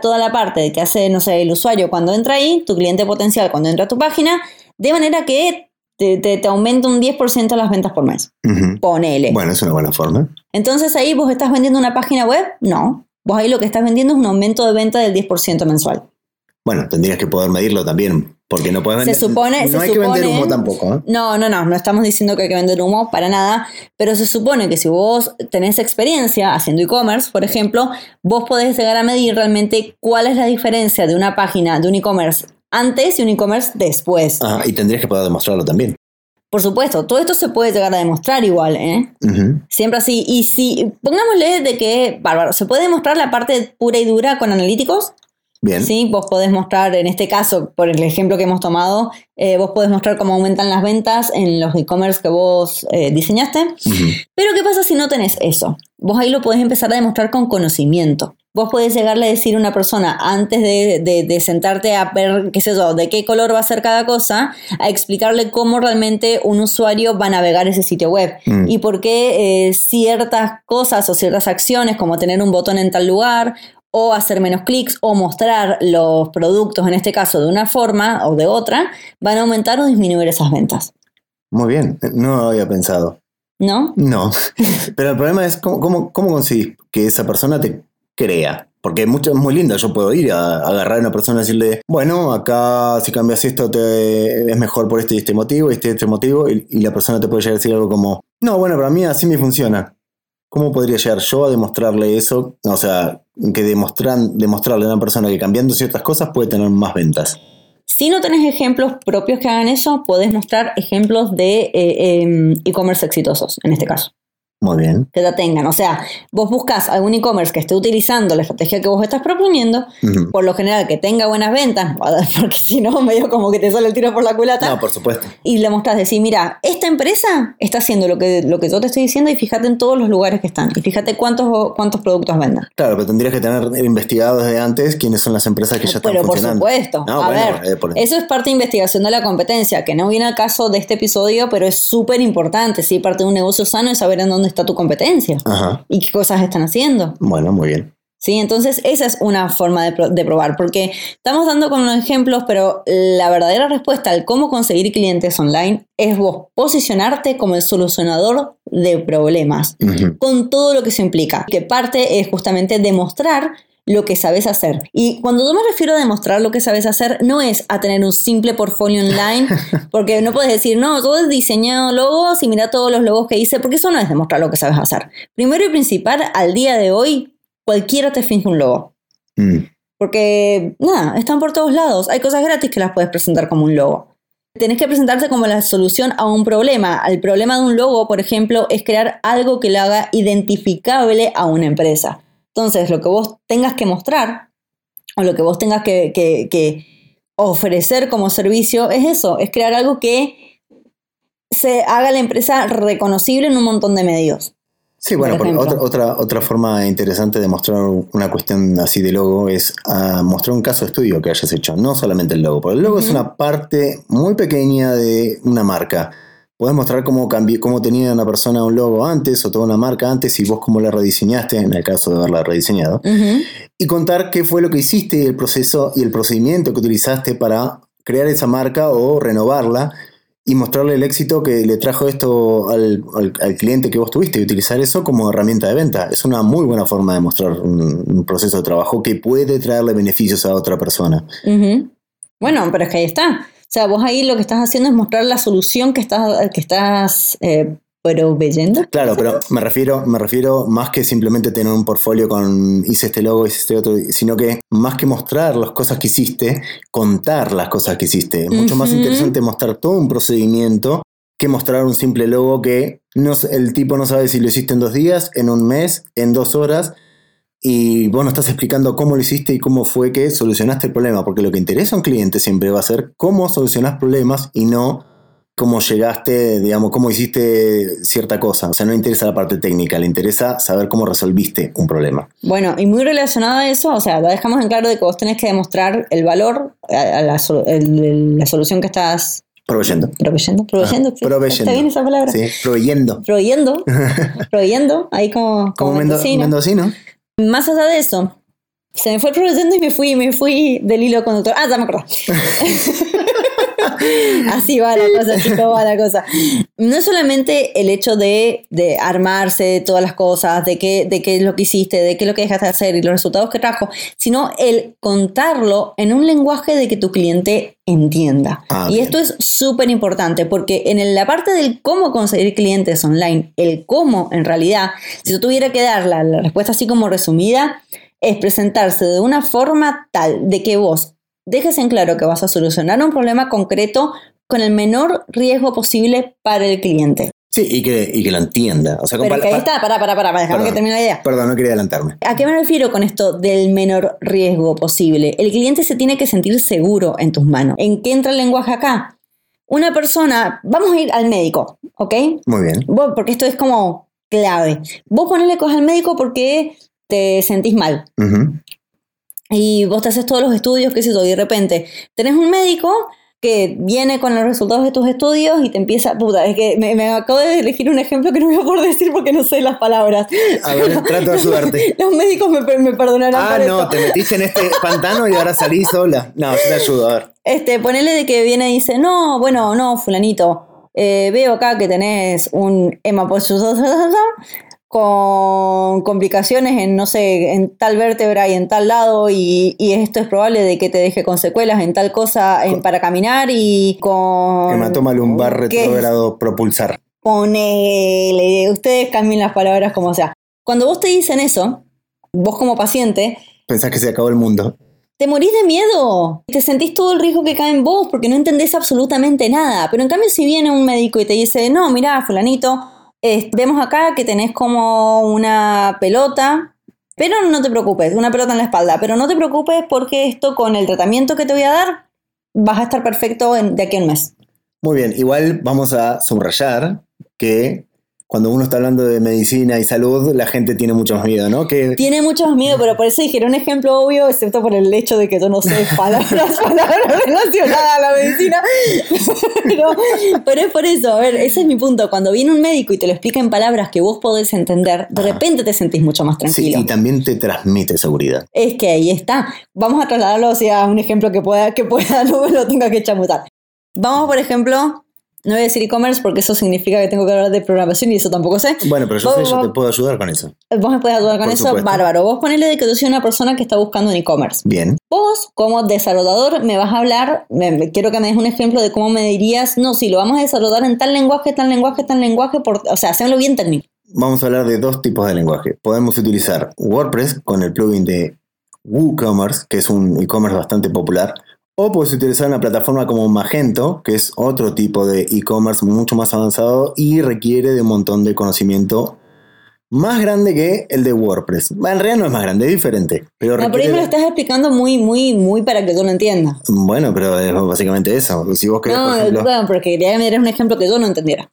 toda la parte que hace, no sé, el usuario cuando entra ahí, tu cliente potencial cuando entra a tu página, de manera que te, te, aumenta un 10% las ventas por mes. Ponele. Bueno, es una buena forma. Entonces ahí vos estás vendiendo una página web, no. Vos ahí lo que estás vendiendo es un aumento de venta del 10% mensual. Bueno, tendrías que poder medirlo también porque no puedes vender. Se supone, no hay que vender humo tampoco. ¿eh? No, no, no. No estamos diciendo que hay que vender humo para nada. Pero se supone que si vos tenés experiencia haciendo e-commerce, por ejemplo, vos podés llegar a medir realmente cuál es la diferencia de una página de un e-commerce antes y un e-commerce después. Ah, y tendrías que poder demostrarlo también. Por supuesto, todo esto se puede llegar a demostrar igual, ¿eh? Siempre así. Y si, pongámosle de que, bárbaro, se puede demostrar la parte pura y dura con analíticos. Bien. Sí, vos podés mostrar, en este caso, por el ejemplo que hemos tomado, eh, vos podés mostrar cómo aumentan las ventas en los e-commerce que vos eh, diseñaste. Pero ¿qué pasa si no tenés eso? Vos ahí lo podés empezar a demostrar con conocimiento. Vos podés llegarle a decir a una persona antes de, de- de sentarte a ver, qué sé yo, de qué color va a ser cada cosa, a explicarle cómo realmente un usuario va a navegar ese sitio web Mm. y por qué eh, ciertas cosas o ciertas acciones, como tener un botón en tal lugar o hacer menos clics o mostrar los productos, en este caso, de una forma o de otra, van a aumentar o disminuir esas ventas. Muy bien. No lo había pensado. ¿No? No. <laughs> Pero el problema es cómo, cómo, cómo conseguís que esa persona te crea. Porque es, mucho, es muy lindo. Yo puedo ir a, a agarrar a una persona y decirle, bueno, acá si cambias esto te, es mejor por este y este motivo, este y este motivo. Y, y la persona te puede llegar a decir algo como, no, bueno, para mí así me funciona. ¿Cómo podría llegar yo a demostrarle eso? O sea, que demostran, demostrarle a una persona que cambiando ciertas cosas puede tener más ventas. Si no tenés ejemplos propios que hagan eso, podés mostrar ejemplos de eh, em, e-commerce exitosos, en este caso. Muy bien. que ya tengan. O sea, vos buscas algún e-commerce que esté utilizando la estrategia que vos estás proponiendo, por lo general que tenga buenas ventas, <laughs> porque si no, medio como que te sale el tiro por la culata, No, por supuesto. y le mostrás decir, mira, esta empresa está haciendo lo que, lo que yo te estoy diciendo y fíjate en todos los lugares que están y fíjate cuántos, cuántos productos venden. Claro, pero tendrías que tener investigado desde antes quiénes son las empresas que ya están Pero por funcionando. supuesto, No, a bueno, ver, eh, por- eso es parte de investigación de la competencia, que no viene al caso de este episodio, pero es súper importante, sí, parte de un negocio sano es saber en dónde está tu competencia Ajá. y qué cosas están haciendo. Bueno, muy bien. ¿Sí? Entonces, esa es una forma de, pro- de probar, porque estamos dando unos ejemplos, pero la verdadera respuesta al cómo conseguir clientes online es vos posicionarte como el solucionador de problemas, con todo lo que se implica, que parte es justamente demostrar lo que sabes hacer. Y cuando yo me refiero a demostrar lo que sabes hacer, no es a tener un simple portfolio online, <laughs> porque no puedes decir, no, yo he diseñado logos y mira todos los logos que hice, porque eso no es demostrar lo que sabes hacer. Primero y principal, al día de hoy, cualquiera te finge un logo. Mm. Porque, nada, están por todos lados. Hay cosas gratis que las puedes presentar como un logo. Tenés que presentarte como la solución a un problema. El problema de un logo, por ejemplo, es crear algo que lo haga identificable a una empresa. Entonces, lo que vos tengas que mostrar o lo que vos tengas que, que- que ofrecer como servicio es eso, es crear algo que se haga la empresa reconocible en un montón de medios. Sí, bueno, Por otra, otra, otra forma interesante de mostrar una cuestión así de logo es ah, mostrar un caso de estudio que hayas hecho, no solamente el logo, porque el logo es una parte muy pequeña de una marca. Puedes mostrar cómo, cambió, cómo tenía una persona un logo antes o toda una marca antes y vos cómo la rediseñaste, en el caso de haberla rediseñado, y contar qué fue lo que hiciste y el proceso y el procedimiento que utilizaste para crear esa marca o renovarla y mostrarle el éxito que le trajo esto al, al- al cliente que vos tuviste y utilizar eso como herramienta de venta. Es una muy buena forma de mostrar un, un proceso de trabajo que puede traerle beneficios a otra persona. Bueno, pero es que ahí está. O sea, vos ahí lo que estás haciendo es mostrar la solución que estás, que estás eh, proveyendo. Claro, pero <laughs> me refiero, me refiero más que simplemente tener un portfolio con hice este logo, hice este otro, sino que más que mostrar las cosas que hiciste, contar las cosas que hiciste. Es mucho más interesante mostrar todo un procedimiento que mostrar un simple logo que no, el tipo no sabe si lo hiciste en dos días, en un mes, en dos horas. Y vos no estás explicando cómo lo hiciste y cómo fue que solucionaste el problema, porque lo que interesa a un cliente siempre va a ser cómo solucionás problemas y no cómo llegaste, digamos, cómo hiciste cierta cosa. O sea, no le interesa la parte técnica, le interesa saber cómo resolviste un problema. Bueno, y muy relacionado a eso, o sea, ya dejamos en claro de que vos tenés que demostrar el valor a, la, solu- el- el- la solución que estás Proveyendo. proveyendo. Proveyendo, Ah, ¿sí? proveyendo. ¿Está bien esa palabra? Sí, proveyendo. Proveyendo, <laughs> proveyendo, ahí como, Como como mendo- mendocino. mendocino. Más allá de eso, se me fue proveyendo y me fui, me fui del hilo conductor. Ah, ya me acordé. <laughs> <laughs> Así va la cosa, chicos, va la cosa. No es solamente el hecho de, de armarse de todas las cosas, de qué, de qué es lo que hiciste, de qué es lo que dejaste de hacer y los resultados que trajo, sino el contarlo en un lenguaje de que tu cliente entienda. Ah, y bien. esto es súper importante porque en la parte del cómo conseguir clientes online, el cómo en realidad, si yo tuviera que dar la, la respuesta así como resumida, es presentarse de una forma tal de que vos dejes en claro que vas a solucionar un problema concreto con el menor riesgo posible para el cliente. Sí, y que, y que lo entienda. O sea, Pero que ahí está, pará, pará, pará, déjame que termine la idea. Perdón, no quería adelantarme. ¿A qué me refiero con esto del menor riesgo posible? El cliente se tiene que sentir seguro en tus manos. ¿En qué entra el lenguaje acá? Una persona, vamos a ir al médico, ¿ok? Muy bien. Vos, porque esto es como clave. Vos ponele cosas al médico porque te sentís mal Ujú. Y vos te haces todos los estudios, qué sé yo, y de repente tenés un médico que viene con los resultados de tus estudios y te empieza, puta, es que me, me acabo de elegir un ejemplo que no voy a poder decir porque no sé las palabras. A ver, trato de ayudarte. Los médicos me, me perdonarán Ah, por no, esto. te metiste en este pantano y ahora salís sola. No, yo te ayudo, a ver. Este, ponele de que viene y dice, no, bueno, no, fulanito, eh, veo acá que tenés un hemaposudosa con complicaciones en, no sé, en tal vértebra y en tal lado y, y esto es probable de que te deje con secuelas en tal cosa en- para caminar y con... Hematoma lumbar retrógrado propulsar. Ponele, ustedes cambien las palabras como sea. Cuando vos te dicen eso, vos como paciente, Pensás que se acabó el mundo. te morís de miedo. Te sentís todo el riesgo que cae en vos porque no entendés absolutamente nada. Pero en cambio, si viene un médico y te dice, no, mira, fulanito, vemos acá que tenés como una pelota, pero no te preocupes, una pelota en la espalda, pero no te preocupes porque esto con el tratamiento que te voy a dar, vas a estar perfecto de aquí a un mes. Muy bien, igual vamos a subrayar que cuando uno está hablando de medicina y salud, la gente tiene mucho más miedo, ¿no? Que Tiene mucho más miedo, pero por eso dije, un ejemplo obvio, excepto por el hecho de que yo no sé <laughs> palabras, palabras relacionadas a la medicina. Pero, pero es por eso, a ver, ese es mi punto. Cuando viene un médico y te lo explica en palabras que vos podés entender, de Ajá. repente te sentís mucho más sí, tranquilo. y también te transmite seguridad. Es que ahí está. Vamos a trasladarlo hacia un ejemplo que pueda, que pueda, <laughs> no lo tenga que chamutar. Vamos, por ejemplo, no voy a decir e-commerce porque eso significa que tengo que hablar de programación y eso tampoco sé. Bueno, pero yo Vos- sé, yo vos- te puedo ayudar con eso. Vos me puedes ayudar con Por eso, supuesto. bárbaro. Vos ponele de que yo soy una persona que está buscando un e-commerce. Bien. Vos, como desarrollador, me vas a hablar, me- me- quiero que me des un ejemplo de cómo me dirías, no, si lo vamos a desarrollar en tal lenguaje, tal lenguaje, tal lenguaje, por, o sea, hacémoslo bien técnico. Vamos a hablar de dos tipos de lenguaje. Podemos utilizar WordPress con el plugin de WooCommerce, que es un e-commerce bastante popular, o puedes utilizar una plataforma como Magento, que es otro tipo de e-commerce mucho más avanzado y requiere de un montón de conocimiento más grande que el de WordPress. En realidad no es más grande, es diferente. Pero No, pero ahí requiere me lo estás explicando muy, muy, muy para que yo lo entienda. Bueno, pero es básicamente eso. Si vos querés, No, por ejemplo, bueno, porque quería que me dieras un ejemplo que yo no entendiera.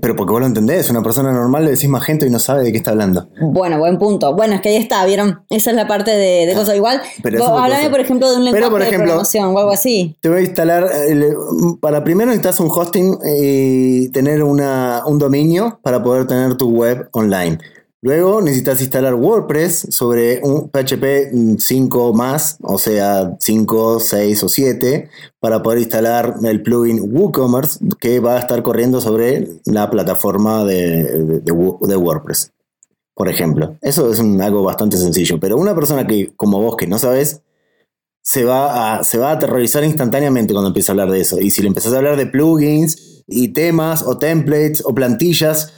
Pero porque vos lo entendés, una persona normal le decís Magento y no sabe de qué está hablando. Bueno, buen punto. Bueno, es que ahí está, ¿vieron? Esa es la parte de, de cosas igual. Pero ser. por ejemplo, de un Pero, lenguaje por de ejemplo- programación o algo así. Te voy a instalar, el- para primero necesitas un hosting y tener una, un dominio para poder tener tu web online. Luego necesitas instalar WordPress sobre un PHP 5 más, o sea 5, 6 o 7, para poder instalar el plugin WooCommerce que va a estar corriendo sobre la plataforma de, de- de Wo- de WordPress. Por ejemplo, eso es algo bastante sencillo, pero una persona que, como vos, que no sabes, se va, a, se va a aterrorizar instantáneamente cuando empieza a hablar de eso. Y si le empezás a hablar de plugins y temas o templates o plantillas,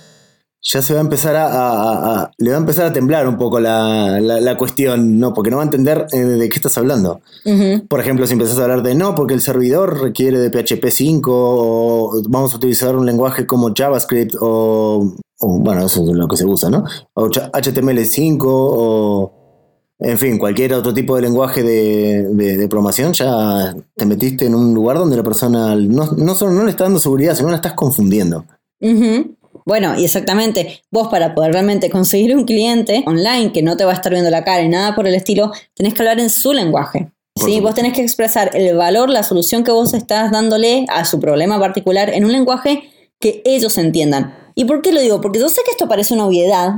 ya se va a empezar a, a- a- a- le va a empezar a temblar un poco la, la- la cuestión, ¿no? Porque no va a entender eh, de qué estás hablando. Por ejemplo, si empezás a hablar de no, porque el servidor requiere de PHP 5 o vamos a utilizar un lenguaje como JavaScript o, o, bueno, eso es lo que se usa, ¿no? O Ch- HTML5 o en fin, cualquier otro tipo de lenguaje de, de- de programación, ya te metiste en un lugar donde la persona no, no solo no le está dando seguridad, sino la estás confundiendo. Ujú. Bueno, y exactamente, vos para poder realmente conseguir un cliente online que no te va a estar viendo la cara y nada por el estilo, tenés que hablar en su lenguaje. Sí, vos tenés que expresar el valor, la solución que vos estás dándole a su problema particular en un lenguaje que ellos entiendan. ¿Y por qué lo digo? Porque yo sé que esto parece una obviedad,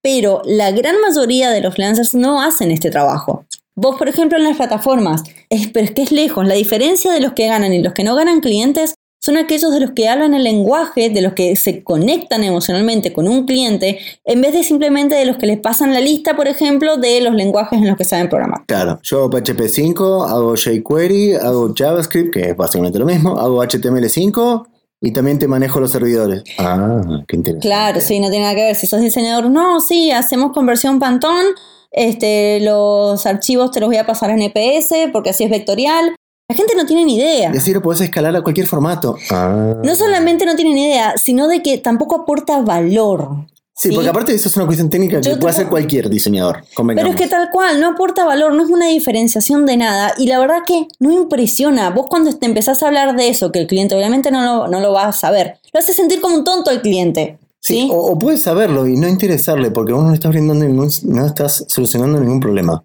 pero la gran mayoría de los freelancers no hacen este trabajo. Vos, por ejemplo, en las plataformas, es, pero es que es lejos. La diferencia de los que ganan y los que no ganan clientes son aquellos de los que hablan el lenguaje, de los que se conectan emocionalmente con un cliente, en vez de simplemente de los que les pasan la lista, por ejemplo, de los lenguajes en los que saben programar. Claro, yo hago PHP 5, hago jQuery, hago JavaScript, que es básicamente lo mismo, hago HTML5 y también te manejo los servidores. Ah, qué interesante. Claro, sí, no tiene nada que ver. Si sos diseñador, no, sí, hacemos conversión Pantón, este, los archivos te los voy a pasar en EPS porque así es vectorial. La gente no tiene ni idea. Y así lo podés escalar a cualquier formato. Ah. No solamente no tiene ni idea, sino de que tampoco aporta valor. Sí, porque aparte de eso es una cuestión técnica que Yo puede hacer cualquier diseñador. Pero es que tal cual, no aporta valor, no es una diferenciación de nada. Y la verdad que no impresiona. Vos cuando te empezás a hablar de eso, que el cliente obviamente no lo, no lo va a saber, lo hace sentir como un tonto al cliente. Sí, ¿Sí? O, o puedes saberlo y no interesarle porque vos no le estás brindando ningún, no estás solucionando ningún problema.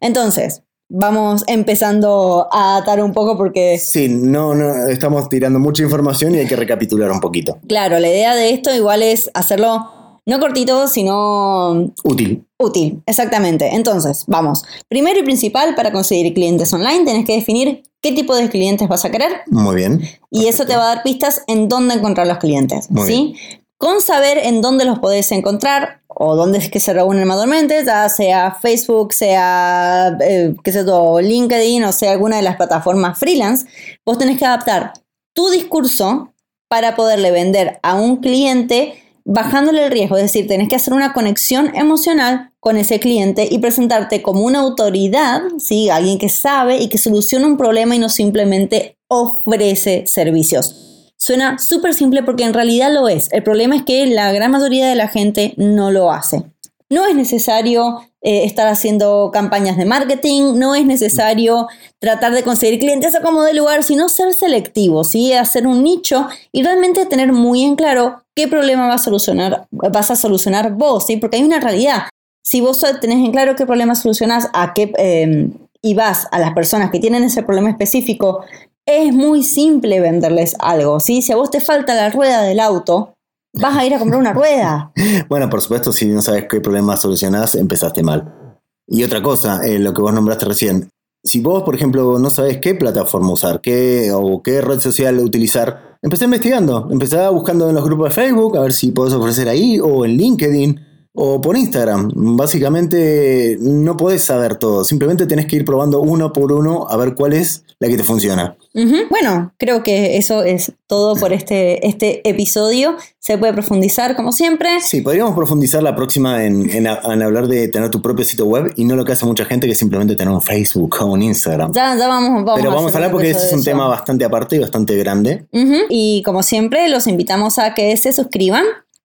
Entonces, vamos empezando a atar un poco porque, Sí, no, no, estamos tirando mucha información y hay que recapitular un poquito. claro, la idea de esto igual es hacerlo no cortito, sino Útil. Útil, exactamente. Entonces, vamos. Primero y principal, para conseguir clientes online, tenés que definir qué tipo de clientes vas a querer Muy bien. y eso te va a dar pistas en dónde encontrar los clientes. Muy ¿sí? Con saber en dónde los podés encontrar o dónde es que se reúnen mayormente, ya sea Facebook, sea, eh, qué sé LinkedIn o sea alguna de las plataformas freelance, vos tenés que adaptar tu discurso para poderle vender a un cliente bajándole el riesgo, es decir, tenés que hacer una conexión emocional con ese cliente y presentarte como una autoridad, ¿sí? alguien que sabe y que soluciona un problema y no simplemente ofrece servicios. Suena súper simple porque en realidad lo es. El problema es que la gran mayoría de la gente no lo hace. No es necesario eh, estar haciendo campañas de marketing, no es necesario tratar de conseguir clientes a como de lugar, sino ser selectivo, ¿sí? hacer un nicho y realmente tener muy en claro qué problema va a solucionar, vas a solucionar vos, ¿sí? porque hay una realidad. Si vos tenés en claro qué problema solucionás a qué, eh, y vas a las personas que tienen ese problema específico, es muy simple venderles algo. ¿sí? Si a vos te falta la rueda del auto, vas a ir a comprar una rueda. <laughs> Bueno, por supuesto, si no sabes qué problema solucionás, empezaste mal. Y otra cosa, eh, lo que vos nombraste recién. Si vos, por ejemplo, no sabes qué plataforma usar, qué o qué red social utilizar, empecé investigando. Empecé buscando en los grupos de Facebook, a ver si podés ofrecer ahí, o en LinkedIn, o por Instagram. Básicamente no podés saber todo, simplemente tenés que ir probando uno por uno a ver cuál es la que te funciona. Ujú. Bueno, creo que eso es todo por <laughs> este, este episodio. Se puede profundizar como siempre. Sí, podríamos profundizar la próxima en, en en hablar de tener tu propio sitio web y no lo que hace mucha gente que simplemente tener un Facebook o un Instagram. Ya, ya vamos, vamos Pero vamos a hablar porque es un eso. tema bastante aparte y bastante grande. Ujú. Y como siempre, los invitamos a que se suscriban.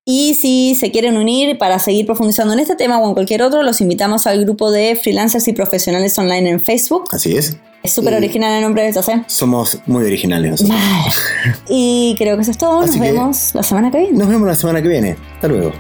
Y si se quieren unir para seguir profundizando en este tema o en cualquier otro, los invitamos al grupo de freelancers y profesionales online en Facebook. Así es. Es súper original el nombre, ya sé. Somos muy originales nosotros. <laughs> Y creo que eso es todo. Nos Así vemos la semana que viene. Nos vemos la semana que viene. Hasta luego.